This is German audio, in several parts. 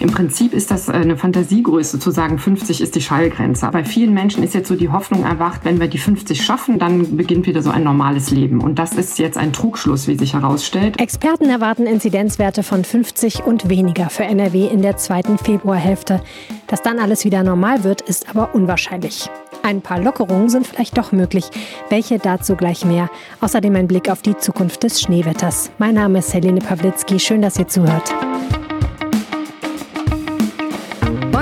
Im Prinzip ist das eine Fantasiegröße zu sagen, 50 ist die Schallgrenze. Bei vielen Menschen ist jetzt so die Hoffnung erwacht, wenn wir die 50 schaffen, dann beginnt wieder so ein normales Leben. Und das ist jetzt ein Trugschluss, wie sich herausstellt. Experten erwarten Inzidenzwerte von 50 und weniger für NRW in der zweiten Februarhälfte. Dass dann alles wieder normal wird, ist aber unwahrscheinlich. Ein paar Lockerungen sind vielleicht doch möglich. Welche dazu gleich mehr. Außerdem ein Blick auf die Zukunft des Schneewetters. Mein Name ist Helene Pawlitzki. Schön, dass ihr zuhört.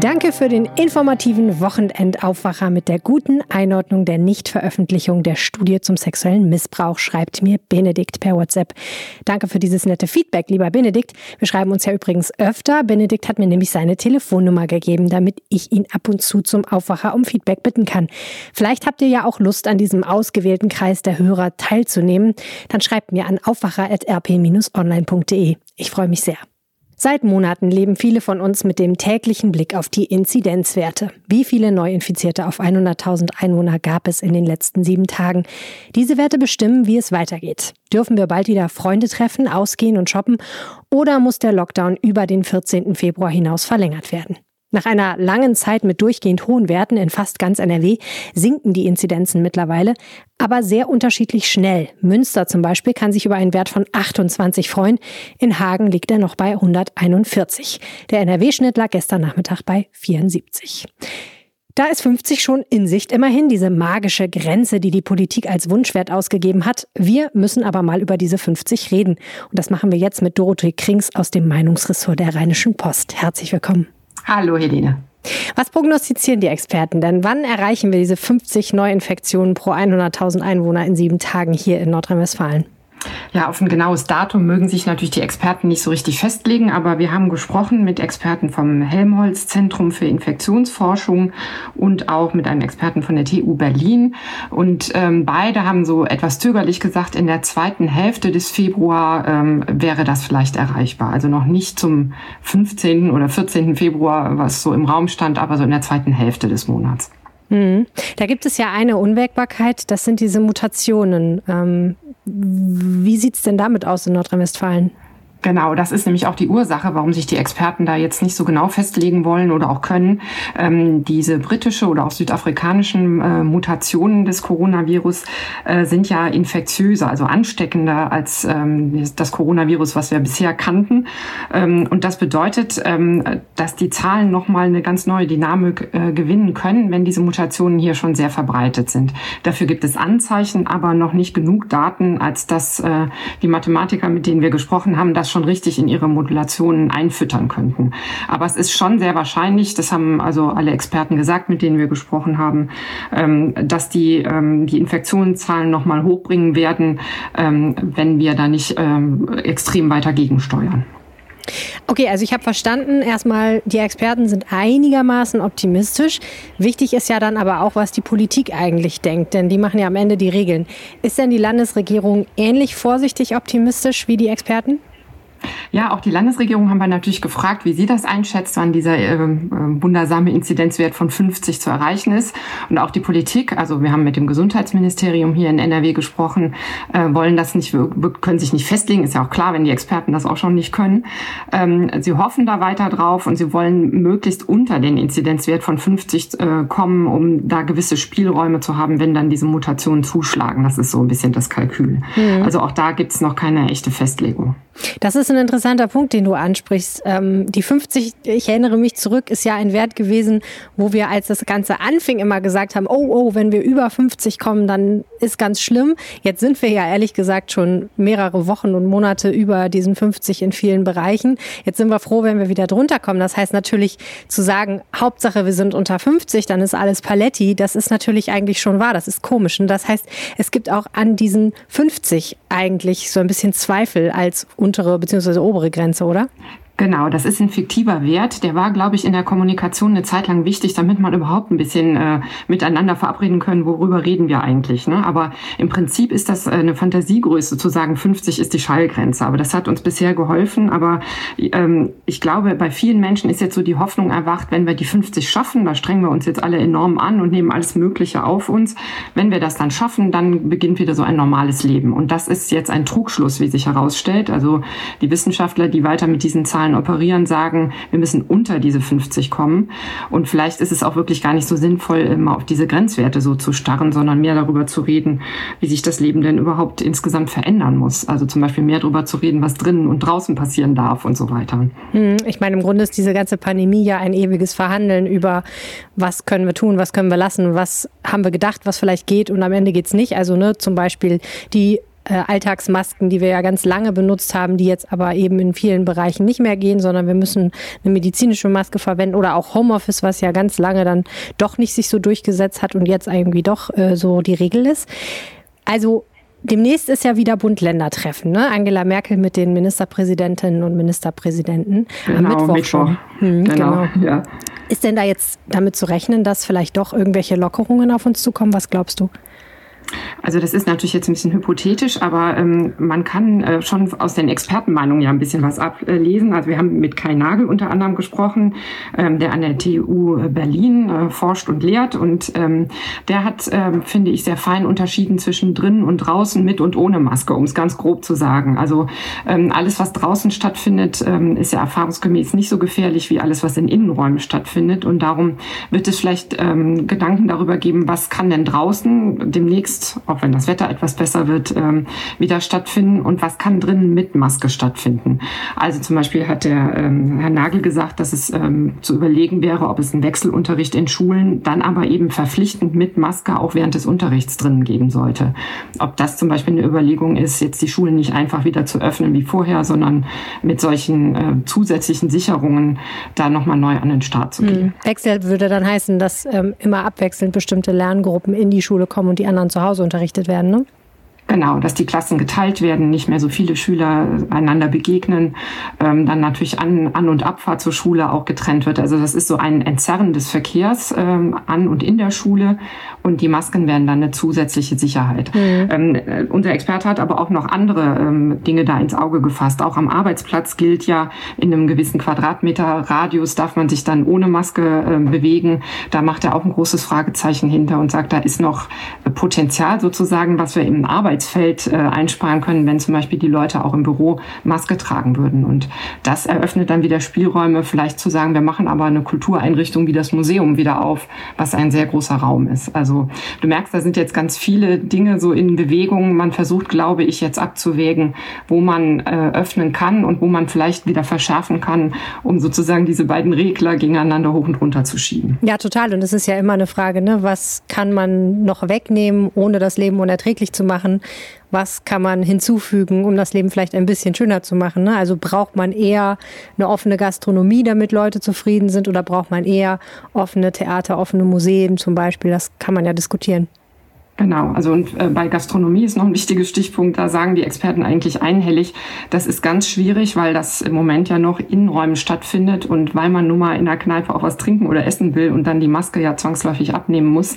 Danke für den informativen Wochenendaufwacher mit der guten Einordnung der Nichtveröffentlichung der Studie zum sexuellen Missbrauch, schreibt mir Benedikt per WhatsApp. Danke für dieses nette Feedback, lieber Benedikt. Wir schreiben uns ja übrigens öfter. Benedikt hat mir nämlich seine Telefonnummer gegeben, damit ich ihn ab und zu zum Aufwacher um Feedback bitten kann. Vielleicht habt ihr ja auch Lust, an diesem ausgewählten Kreis der Hörer teilzunehmen. Dann schreibt mir an aufwacher.rp-online.de. Ich freue mich sehr. Seit Monaten leben viele von uns mit dem täglichen Blick auf die Inzidenzwerte. Wie viele Neuinfizierte auf 100.000 Einwohner gab es in den letzten sieben Tagen? Diese Werte bestimmen, wie es weitergeht. Dürfen wir bald wieder Freunde treffen, ausgehen und shoppen? Oder muss der Lockdown über den 14. Februar hinaus verlängert werden? Nach einer langen Zeit mit durchgehend hohen Werten in fast ganz NRW sinken die Inzidenzen mittlerweile, aber sehr unterschiedlich schnell. Münster zum Beispiel kann sich über einen Wert von 28 freuen. In Hagen liegt er noch bei 141. Der NRW-Schnitt lag gestern Nachmittag bei 74. Da ist 50 schon in Sicht, immerhin diese magische Grenze, die die Politik als Wunschwert ausgegeben hat. Wir müssen aber mal über diese 50 reden. Und das machen wir jetzt mit Dorothee Krings aus dem Meinungsressort der Rheinischen Post. Herzlich willkommen. Hallo Helene. Was prognostizieren die Experten denn? Wann erreichen wir diese 50 Neuinfektionen pro 100.000 Einwohner in sieben Tagen hier in Nordrhein-Westfalen? Ja, auf ein genaues Datum mögen sich natürlich die Experten nicht so richtig festlegen, aber wir haben gesprochen mit Experten vom Helmholtz Zentrum für Infektionsforschung und auch mit einem Experten von der TU Berlin. Und ähm, beide haben so etwas zögerlich gesagt, in der zweiten Hälfte des Februar ähm, wäre das vielleicht erreichbar. Also noch nicht zum 15. oder 14. Februar, was so im Raum stand, aber so in der zweiten Hälfte des Monats. Mhm. Da gibt es ja eine Unwägbarkeit, das sind diese Mutationen. Ähm, wie sieht es denn damit aus in Nordrhein-Westfalen? Genau, das ist nämlich auch die Ursache, warum sich die Experten da jetzt nicht so genau festlegen wollen oder auch können. Ähm, diese britische oder auch südafrikanischen äh, Mutationen des Coronavirus äh, sind ja infektiöser, also ansteckender als ähm, das Coronavirus, was wir bisher kannten. Ähm, und das bedeutet, ähm, dass die Zahlen nochmal eine ganz neue Dynamik äh, gewinnen können, wenn diese Mutationen hier schon sehr verbreitet sind. Dafür gibt es Anzeichen, aber noch nicht genug Daten, als dass äh, die Mathematiker, mit denen wir gesprochen haben, das schon richtig in ihre Modulationen einfüttern könnten. Aber es ist schon sehr wahrscheinlich, das haben also alle Experten gesagt, mit denen wir gesprochen haben, ähm, dass die ähm, die Infektionszahlen nochmal hochbringen werden, ähm, wenn wir da nicht extrem weiter gegensteuern. Okay, also ich habe verstanden, erstmal, die Experten sind einigermaßen optimistisch. Wichtig ist ja dann aber auch, was die Politik eigentlich denkt, denn die machen ja am Ende die Regeln. Ist denn die Landesregierung ähnlich vorsichtig optimistisch wie die Experten? Ja, auch die Landesregierung haben wir natürlich gefragt, wie sie das einschätzt, wann dieser äh, wundersame Inzidenzwert von 50 zu erreichen ist. Und auch die Politik, also wir haben mit dem Gesundheitsministerium hier in NRW gesprochen, äh, wollen das nicht, können sich nicht festlegen. Ist ja auch klar, wenn die Experten das auch schon nicht können. Ähm, sie hoffen da weiter drauf und sie wollen möglichst unter den Inzidenzwert von 50 äh, kommen, um da gewisse Spielräume zu haben, wenn dann diese Mutationen zuschlagen. Das ist so ein bisschen das Kalkül. Mhm. Also auch da gibt es noch keine echte Festlegung. Das ist ein interessanter Punkt, den du ansprichst. Ähm, die 50, ich erinnere mich zurück, ist ja ein Wert gewesen, wo wir, als das Ganze anfing, immer gesagt haben, oh, oh, wenn wir über 50 kommen, dann ist ganz schlimm. Jetzt sind wir ja ehrlich gesagt schon mehrere Wochen und Monate über diesen 50 in vielen Bereichen. Jetzt sind wir froh, wenn wir wieder drunter kommen. Das heißt natürlich zu sagen, Hauptsache wir sind unter 50, dann ist alles Paletti. Das ist natürlich eigentlich schon wahr. Das ist komisch. Und das heißt, es gibt auch an diesen 50 eigentlich so ein bisschen Zweifel als untere bzw. obere Grenze, oder? Genau, das ist ein fiktiver Wert. Der war, glaube ich, in der Kommunikation eine Zeit lang wichtig, damit man überhaupt ein bisschen äh, miteinander verabreden können, worüber reden wir eigentlich. Ne? Aber im Prinzip ist das äh, eine Fantasiegröße, zu sagen, 50 ist die Schallgrenze. Aber das hat uns bisher geholfen. Aber ähm, ich glaube, bei vielen Menschen ist jetzt so die Hoffnung erwacht, wenn wir die 50 schaffen, da strengen wir uns jetzt alle enorm an und nehmen alles Mögliche auf uns. Wenn wir das dann schaffen, dann beginnt wieder so ein normales Leben. Und das ist jetzt ein Trugschluss, wie sich herausstellt. Also die Wissenschaftler, die weiter mit diesen Zahlen Zahlen operieren, sagen, wir müssen unter diese 50 kommen. Und vielleicht ist es auch wirklich gar nicht so sinnvoll, immer auf diese Grenzwerte so zu starren, sondern mehr darüber zu reden, wie sich das Leben denn überhaupt insgesamt verändern muss. Also zum Beispiel mehr darüber zu reden, was drinnen und draußen passieren darf und so weiter. Hm, ich meine, im Grunde ist diese ganze Pandemie ja ein ewiges Verhandeln über, was können wir tun, was können wir lassen, was haben wir gedacht, was vielleicht geht und am Ende geht es nicht. Also ne, zum Beispiel die Alltagsmasken, die wir ja ganz lange benutzt haben, die jetzt aber eben in vielen Bereichen nicht mehr gehen, sondern wir müssen eine medizinische Maske verwenden oder auch Homeoffice, was ja ganz lange dann doch nicht sich so durchgesetzt hat und jetzt irgendwie doch äh, so die Regel ist. Also Demnächst ist ja wieder Bund-Länder-Treffen, ne? Angela Merkel mit den Ministerpräsidentinnen und Ministerpräsidenten genau, am Mittwoch, Mittwoch. schon. Hm, genau, genau. Ja. Ist denn da jetzt damit zu rechnen, dass vielleicht doch irgendwelche Lockerungen auf uns zukommen? Was glaubst du? Also das ist natürlich jetzt ein bisschen hypothetisch, aber ähm, man kann äh, schon aus den Expertenmeinungen ja ein bisschen was ablesen. Also wir haben mit Kai Nagel unter anderem gesprochen, ähm, der an der TU Berlin äh, forscht und lehrt und ähm, der hat, ähm, finde ich, sehr fein unterschieden zwischen drinnen und draußen mit und ohne Maske, um es ganz grob zu sagen. Also ähm, alles, was draußen stattfindet, ähm, ist ja erfahrungsgemäß nicht so gefährlich wie alles, was in Innenräumen stattfindet und darum wird es vielleicht ähm, Gedanken darüber geben, was kann denn draußen demnächst auch wenn das Wetter etwas besser wird, ähm, wieder stattfinden und was kann drinnen mit Maske stattfinden. Also zum Beispiel hat der ähm, Herr Nagel gesagt, dass es ähm, zu überlegen wäre, ob es einen Wechselunterricht in Schulen dann aber eben verpflichtend mit Maske auch während des Unterrichts drinnen geben sollte. Ob das zum Beispiel eine Überlegung ist, jetzt die Schulen nicht einfach wieder zu öffnen wie vorher, sondern mit solchen äh, zusätzlichen Sicherungen da nochmal neu an den Start zu gehen. Wechsel würde dann heißen, dass ähm, immer abwechselnd bestimmte Lerngruppen in die Schule kommen und die anderen zu Hause unterrichtet werden, ne? Genau, dass die Klassen geteilt werden, nicht mehr so viele Schüler einander begegnen, ähm, dann natürlich An-, An und Abfahrt zur Schule auch getrennt wird. Also das ist so ein Entzerren des Verkehrs ähm, an und in der Schule und die Masken werden dann eine zusätzliche Sicherheit. Mhm. Ähm, äh, unser Experte hat aber auch noch andere ähm, Dinge da ins Auge gefasst. Auch am Arbeitsplatz gilt ja, in einem gewissen Quadratmeter Radius darf man sich dann ohne Maske äh, bewegen. Da macht er auch ein großes Fragezeichen hinter und sagt, da ist noch Potenzial sozusagen, was wir im Arbeitsplatz Arbeitsfeld äh, einsparen können, wenn zum Beispiel die Leute auch im Büro Maske tragen würden. Und das eröffnet dann wieder Spielräume, vielleicht zu sagen, wir machen aber eine Kultureinrichtung wie das Museum wieder auf, was ein sehr großer Raum ist. Also du merkst, da sind jetzt ganz viele Dinge so in Bewegung. Man versucht, glaube ich, jetzt abzuwägen, wo man äh, öffnen kann und wo man vielleicht wieder verschärfen kann, um sozusagen diese beiden Regler gegeneinander hoch und runter zu schieben. Ja, total. Und es ist ja immer eine Frage, ne? was kann man noch wegnehmen, ohne das Leben unerträglich zu machen? Was kann man hinzufügen, um das Leben vielleicht ein bisschen schöner zu machen. Ne? Also braucht man eher eine offene Gastronomie, damit Leute zufrieden sind, oder braucht man eher offene Theater, offene Museen zum Beispiel? Das kann man ja diskutieren. Genau, also und äh, bei Gastronomie ist noch ein wichtiger Stichpunkt, da sagen die Experten eigentlich einhellig, das ist ganz schwierig, weil das im Moment ja noch in Räumen stattfindet und weil man nun mal in der Kneipe auch was trinken oder essen will und dann die Maske ja zwangsläufig abnehmen muss.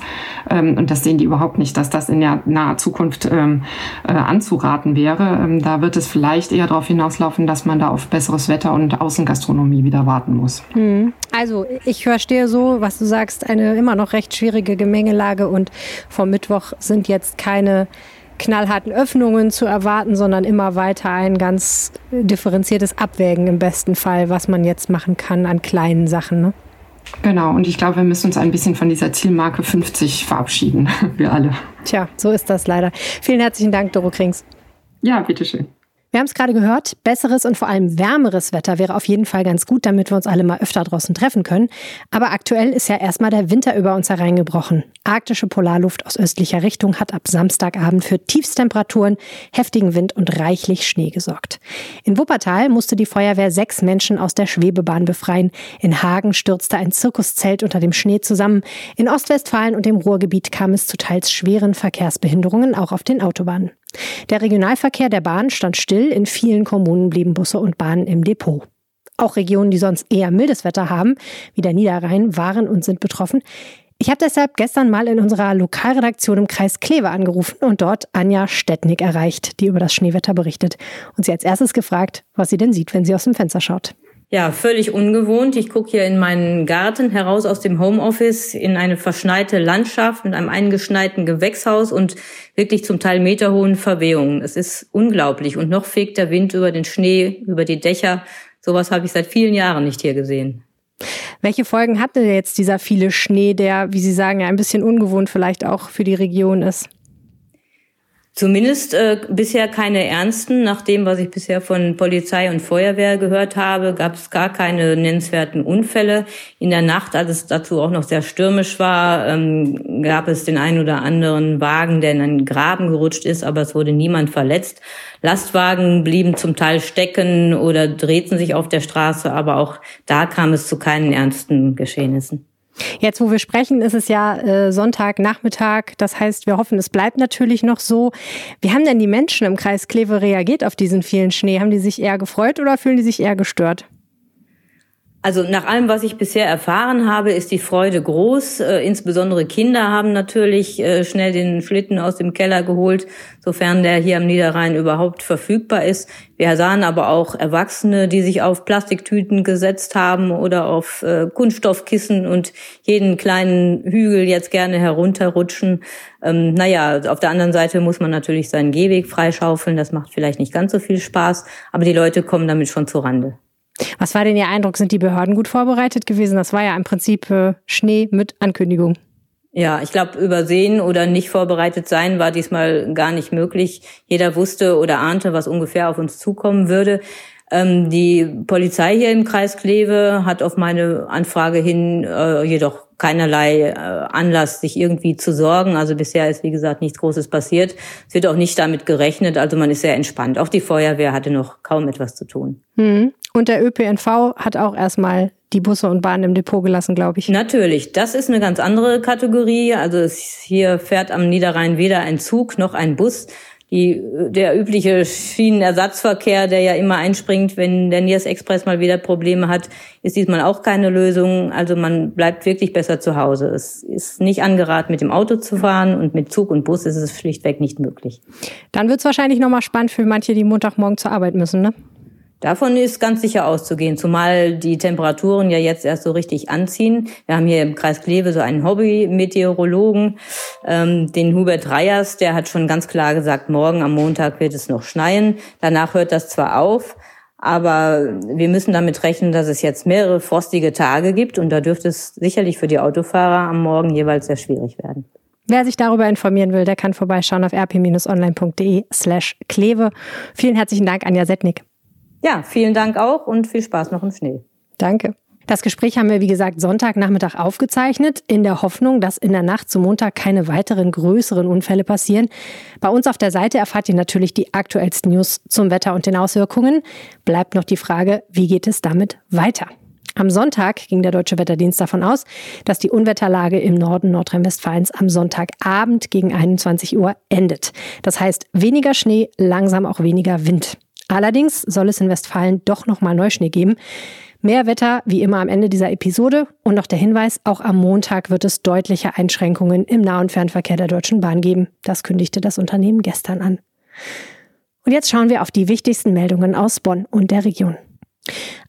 Ähm, und das sehen die überhaupt nicht, dass das in der naher Zukunft ähm, äh, anzuraten wäre. Ähm, da wird es vielleicht eher darauf hinauslaufen, dass man da auf besseres Wetter und Außengastronomie wieder warten muss. Hm. Also ich verstehe so, was du sagst, eine immer noch recht schwierige Gemengelage und vom Mittwoch sind jetzt keine knallharten Öffnungen zu erwarten, sondern immer weiter ein ganz differenziertes Abwägen im besten Fall, was man jetzt machen kann an kleinen Sachen. Ne? Genau, und ich glaube, wir müssen uns ein bisschen von dieser Zielmarke 50 verabschieden, wir alle. Tja, so ist das leider. Vielen herzlichen Dank, Doro Krings. Ja, bitteschön. Wir haben es gerade gehört, besseres und vor allem wärmeres Wetter wäre auf jeden Fall ganz gut, damit wir uns alle mal öfter draußen treffen können. Aber aktuell ist ja erstmal der Winter über uns hereingebrochen. Arktische Polarluft aus östlicher Richtung hat ab Samstagabend für Tiefstemperaturen, heftigen Wind und reichlich Schnee gesorgt. In Wuppertal musste die Feuerwehr sechs Menschen aus der Schwebebahn befreien. In Hagen stürzte ein Zirkuszelt unter dem Schnee zusammen. In Ostwestfalen und dem Ruhrgebiet kam es zu teils schweren Verkehrsbehinderungen auch auf den Autobahnen. Der Regionalverkehr der Bahn stand still, in vielen Kommunen blieben Busse und Bahnen im Depot. Auch Regionen, die sonst eher mildes Wetter haben, wie der Niederrhein, waren und sind betroffen. Ich habe deshalb gestern mal in unserer Lokalredaktion im Kreis Kleve angerufen und dort Anja Stettnick erreicht, die über das Schneewetter berichtet und sie als erstes gefragt, was sie denn sieht, wenn sie aus dem Fenster schaut. Ja, völlig ungewohnt. Ich gucke hier in meinen Garten heraus aus dem Homeoffice in eine verschneite Landschaft mit einem eingeschneiten Gewächshaus und wirklich zum Teil meterhohen Verwehungen. Es ist unglaublich. Und noch fegt der Wind über den Schnee, über die Dächer. Sowas habe ich seit vielen Jahren nicht hier gesehen. Welche Folgen hatte jetzt dieser viele Schnee, der, wie Sie sagen, ja ein bisschen ungewohnt vielleicht auch für die Region ist? Zumindest äh, bisher keine ernsten. Nach dem, was ich bisher von Polizei und Feuerwehr gehört habe, gab es gar keine nennenswerten Unfälle. In der Nacht, als es dazu auch noch sehr stürmisch war, ähm, gab es den einen oder anderen Wagen, der in einen Graben gerutscht ist, aber es wurde niemand verletzt. Lastwagen blieben zum Teil stecken oder drehten sich auf der Straße, aber auch da kam es zu keinen ernsten Geschehnissen. Jetzt, wo wir sprechen, ist es ja äh, Sonntagnachmittag. Das heißt, wir hoffen, es bleibt natürlich noch so. Wie haben denn die Menschen im Kreis Kleve reagiert auf diesen vielen Schnee? Haben die sich eher gefreut oder fühlen die sich eher gestört? Also nach allem, was ich bisher erfahren habe, ist die Freude groß. Äh, insbesondere Kinder haben natürlich äh, schnell den Schlitten aus dem Keller geholt, sofern der hier am Niederrhein überhaupt verfügbar ist. Wir sahen aber auch Erwachsene, die sich auf Plastiktüten gesetzt haben oder auf äh, Kunststoffkissen und jeden kleinen Hügel jetzt gerne herunterrutschen. Ähm, naja, auf der anderen Seite muss man natürlich seinen Gehweg freischaufeln. Das macht vielleicht nicht ganz so viel Spaß, aber die Leute kommen damit schon zu Rande. Was war denn Ihr Eindruck? Sind die Behörden gut vorbereitet gewesen? Das war ja im Prinzip äh, Schnee mit Ankündigung. Ja, ich glaube, übersehen oder nicht vorbereitet sein war diesmal gar nicht möglich. Jeder wusste oder ahnte, was ungefähr auf uns zukommen würde. Ähm, die Polizei hier im Kreis Kleve hat auf meine Anfrage hin äh, jedoch keinerlei äh, Anlass, sich irgendwie zu sorgen. Also bisher ist, wie gesagt, nichts Großes passiert. Es wird auch nicht damit gerechnet. Also man ist sehr entspannt. Auch die Feuerwehr hatte noch kaum etwas zu tun. Mhm. Und der ÖPNV hat auch erstmal die Busse und Bahnen im Depot gelassen, glaube ich. Natürlich, das ist eine ganz andere Kategorie. Also hier fährt am Niederrhein weder ein Zug noch ein Bus die, der übliche Schienenersatzverkehr, der ja immer einspringt, wenn der Niers Express mal wieder Probleme hat, ist diesmal auch keine Lösung. Also man bleibt wirklich besser zu Hause. Es ist nicht angeraten, mit dem Auto zu fahren und mit Zug und Bus ist es schlichtweg nicht möglich. Dann wird es wahrscheinlich nochmal spannend für manche, die Montagmorgen zur Arbeit müssen, ne? Davon ist ganz sicher auszugehen, zumal die Temperaturen ja jetzt erst so richtig anziehen. Wir haben hier im Kreis Kleve so einen Hobby-Meteorologen, ähm, den Hubert Reyers, der hat schon ganz klar gesagt, morgen am Montag wird es noch schneien. Danach hört das zwar auf, aber wir müssen damit rechnen, dass es jetzt mehrere frostige Tage gibt und da dürfte es sicherlich für die Autofahrer am Morgen jeweils sehr schwierig werden. Wer sich darüber informieren will, der kann vorbeischauen auf rp-online.de slash Kleve. Vielen herzlichen Dank, Anja Setnik. Ja, vielen Dank auch und viel Spaß noch im Schnee. Danke. Das Gespräch haben wir, wie gesagt, Sonntagnachmittag aufgezeichnet, in der Hoffnung, dass in der Nacht zum Montag keine weiteren größeren Unfälle passieren. Bei uns auf der Seite erfahrt ihr natürlich die aktuellsten News zum Wetter und den Auswirkungen. Bleibt noch die Frage, wie geht es damit weiter? Am Sonntag ging der Deutsche Wetterdienst davon aus, dass die Unwetterlage im Norden Nordrhein-Westfalens am Sonntagabend gegen 21 Uhr endet. Das heißt, weniger Schnee, langsam auch weniger Wind. Allerdings soll es in Westfalen doch nochmal Neuschnee geben. Mehr Wetter wie immer am Ende dieser Episode und noch der Hinweis, auch am Montag wird es deutliche Einschränkungen im Nah- und Fernverkehr der Deutschen Bahn geben. Das kündigte das Unternehmen gestern an. Und jetzt schauen wir auf die wichtigsten Meldungen aus Bonn und der Region.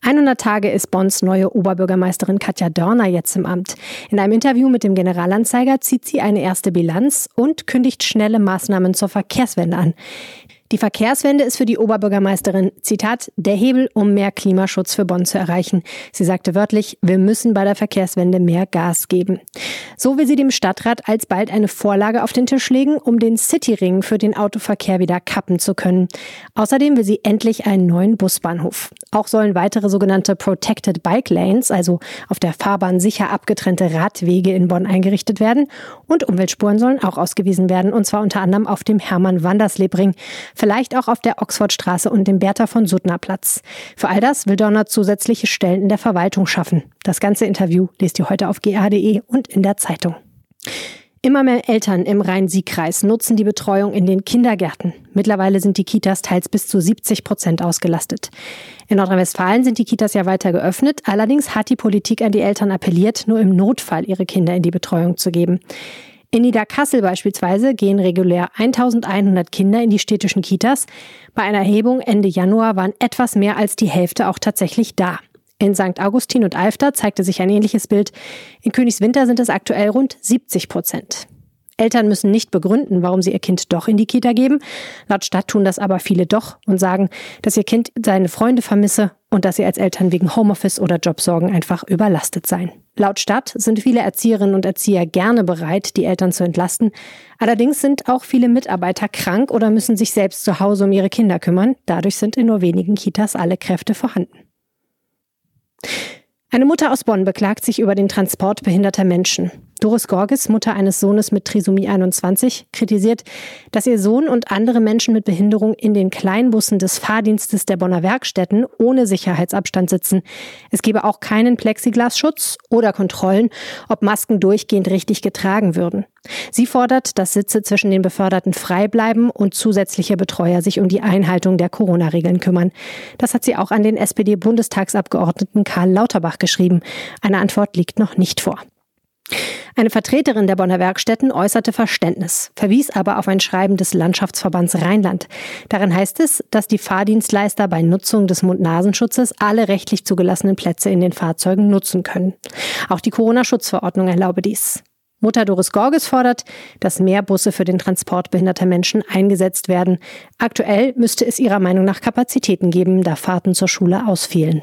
100 Tage ist Bonns neue Oberbürgermeisterin Katja Dörner jetzt im Amt. In einem Interview mit dem Generalanzeiger zieht sie eine erste Bilanz und kündigt schnelle Maßnahmen zur Verkehrswende an. Die Verkehrswende ist für die Oberbürgermeisterin, Zitat, der Hebel, um mehr Klimaschutz für Bonn zu erreichen. Sie sagte wörtlich, wir müssen bei der Verkehrswende mehr Gas geben. So will sie dem Stadtrat alsbald eine Vorlage auf den Tisch legen, um den Cityring für den Autoverkehr wieder kappen zu können. Außerdem will sie endlich einen neuen Busbahnhof. Auch sollen weitere sogenannte Protected Bike Lanes, also auf der Fahrbahn sicher abgetrennte Radwege in Bonn eingerichtet werden. Und Umweltspuren sollen auch ausgewiesen werden, und zwar unter anderem auf dem Hermann-Wanderslebring vielleicht auch auf der Oxfordstraße und dem Bertha von Suttner Platz. Für all das will Donner zusätzliche Stellen in der Verwaltung schaffen. Das ganze Interview lest ihr heute auf ga.de und in der Zeitung. Immer mehr Eltern im Rhein-Sieg-Kreis nutzen die Betreuung in den Kindergärten. Mittlerweile sind die Kitas teils bis zu 70 Prozent ausgelastet. In Nordrhein-Westfalen sind die Kitas ja weiter geöffnet. Allerdings hat die Politik an die Eltern appelliert, nur im Notfall ihre Kinder in die Betreuung zu geben. In Niederkassel beispielsweise gehen regulär 1100 Kinder in die städtischen Kitas. Bei einer Erhebung Ende Januar waren etwas mehr als die Hälfte auch tatsächlich da. In St. Augustin und Alfter zeigte sich ein ähnliches Bild. In Königswinter sind es aktuell rund 70 Prozent. Eltern müssen nicht begründen, warum sie ihr Kind doch in die Kita geben. Laut Stadt tun das aber viele doch und sagen, dass ihr Kind seine Freunde vermisse und dass sie als Eltern wegen Homeoffice oder Jobsorgen einfach überlastet seien. Laut Stadt sind viele Erzieherinnen und Erzieher gerne bereit, die Eltern zu entlasten. Allerdings sind auch viele Mitarbeiter krank oder müssen sich selbst zu Hause um ihre Kinder kümmern. Dadurch sind in nur wenigen Kitas alle Kräfte vorhanden. Eine Mutter aus Bonn beklagt sich über den Transport behinderter Menschen. Doris Gorges, Mutter eines Sohnes mit Trisomie 21, kritisiert, dass ihr Sohn und andere Menschen mit Behinderung in den Kleinbussen des Fahrdienstes der Bonner Werkstätten ohne Sicherheitsabstand sitzen. Es gebe auch keinen Plexiglasschutz oder Kontrollen, ob Masken durchgehend richtig getragen würden. Sie fordert, dass Sitze zwischen den Beförderten frei bleiben und zusätzliche Betreuer sich um die Einhaltung der Corona-Regeln kümmern. Das hat sie auch an den SPD-Bundestagsabgeordneten Karl Lauterbach geschrieben. Eine Antwort liegt noch nicht vor. Eine Vertreterin der Bonner Werkstätten äußerte Verständnis, verwies aber auf ein Schreiben des Landschaftsverbands Rheinland. Darin heißt es, dass die Fahrdienstleister bei Nutzung des Mund-Nasenschutzes alle rechtlich zugelassenen Plätze in den Fahrzeugen nutzen können. Auch die Corona-Schutzverordnung erlaube dies. Mutter Doris Gorges fordert, dass mehr Busse für den Transport behinderter Menschen eingesetzt werden. Aktuell müsste es ihrer Meinung nach Kapazitäten geben, da Fahrten zur Schule ausfielen.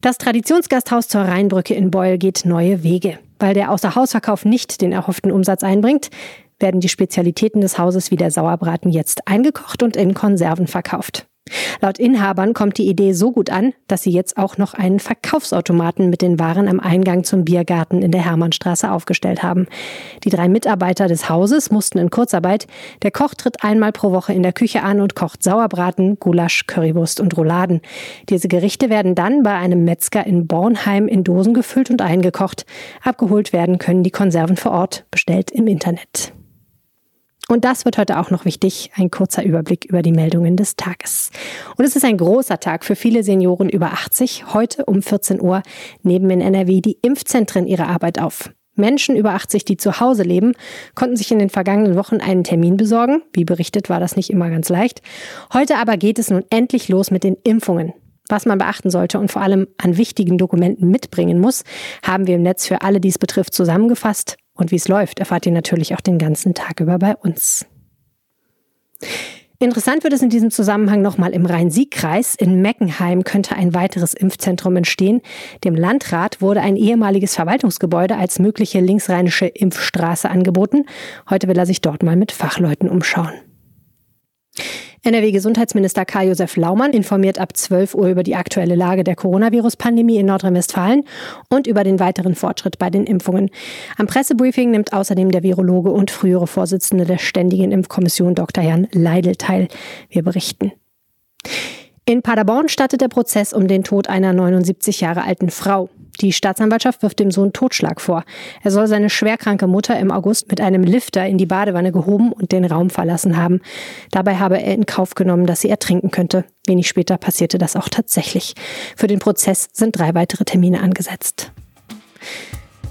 Das Traditionsgasthaus zur Rheinbrücke in Beul geht neue Wege. Weil der Außerhausverkauf nicht den erhofften Umsatz einbringt, werden die Spezialitäten des Hauses wie der Sauerbraten jetzt eingekocht und in Konserven verkauft. Laut Inhabern kommt die Idee so gut an, dass sie jetzt auch noch einen Verkaufsautomaten mit den Waren am Eingang zum Biergarten in der Hermannstraße aufgestellt haben. Die drei Mitarbeiter des Hauses mussten in Kurzarbeit. Der Koch tritt einmal pro Woche in der Küche an und kocht Sauerbraten, Gulasch, Currywurst und Rouladen. Diese Gerichte werden dann bei einem Metzger in Bornheim in Dosen gefüllt und eingekocht. Abgeholt werden können die Konserven vor Ort, bestellt im Internet. Und das wird heute auch noch wichtig, ein kurzer Überblick über die Meldungen des Tages. Und es ist ein großer Tag für viele Senioren über 80. Heute um 14 Uhr nehmen in NRW die Impfzentren ihre Arbeit auf. Menschen über 80, die zu Hause leben, konnten sich in den vergangenen Wochen einen Termin besorgen. Wie berichtet, war das nicht immer ganz leicht. Heute aber geht es nun endlich los mit den Impfungen. Was man beachten sollte und vor allem an wichtigen Dokumenten mitbringen muss, haben wir im Netz für alle, die es betrifft, zusammengefasst. Und wie es läuft, erfahrt ihr natürlich auch den ganzen Tag über bei uns. Interessant wird es in diesem Zusammenhang nochmal im Rhein-Sieg-Kreis. In Meckenheim könnte ein weiteres Impfzentrum entstehen. Dem Landrat wurde ein ehemaliges Verwaltungsgebäude als mögliche linksrheinische Impfstraße angeboten. Heute will er sich dort mal mit Fachleuten umschauen. NRW-Gesundheitsminister Karl-Josef Laumann informiert ab 12 Uhr über die aktuelle Lage der Coronavirus-Pandemie in Nordrhein-Westfalen und über den weiteren Fortschritt bei den Impfungen. Am Pressebriefing nimmt außerdem der Virologe und frühere Vorsitzende der Ständigen Impfkommission Dr. Jan Leidel teil. Wir berichten. In Paderborn startet der Prozess um den Tod einer 79 Jahre alten Frau. Die Staatsanwaltschaft wirft dem Sohn Totschlag vor. Er soll seine schwerkranke Mutter im August mit einem Lifter in die Badewanne gehoben und den Raum verlassen haben. Dabei habe er in Kauf genommen, dass sie ertrinken könnte. Wenig später passierte das auch tatsächlich. Für den Prozess sind drei weitere Termine angesetzt.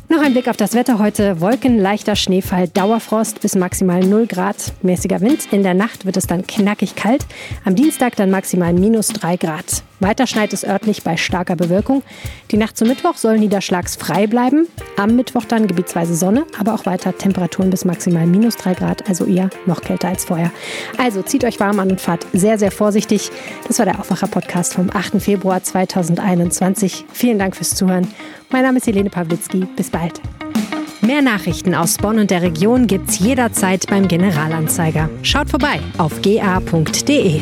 Noch ein Blick auf das Wetter heute. Wolken, leichter Schneefall, Dauerfrost bis maximal 0 Grad, mäßiger Wind. In der Nacht wird es dann knackig kalt. Am Dienstag dann maximal minus 3 Grad. Weiter schneit es örtlich bei starker Bewölkung. Die Nacht zum Mittwoch soll niederschlagsfrei bleiben. Am Mittwoch dann gebietsweise Sonne, aber auch weiter Temperaturen bis maximal minus 3 Grad, also eher noch kälter als vorher. Also zieht euch warm an und fahrt sehr, sehr vorsichtig. Das war der Aufwacher-Podcast vom 8. Februar 2021. Vielen Dank fürs Zuhören. Mein Name ist Helene Pawlitzki. Bis bald. Mehr Nachrichten aus Bonn und der Region gibt's jederzeit beim Generalanzeiger. Schaut vorbei auf ga.de.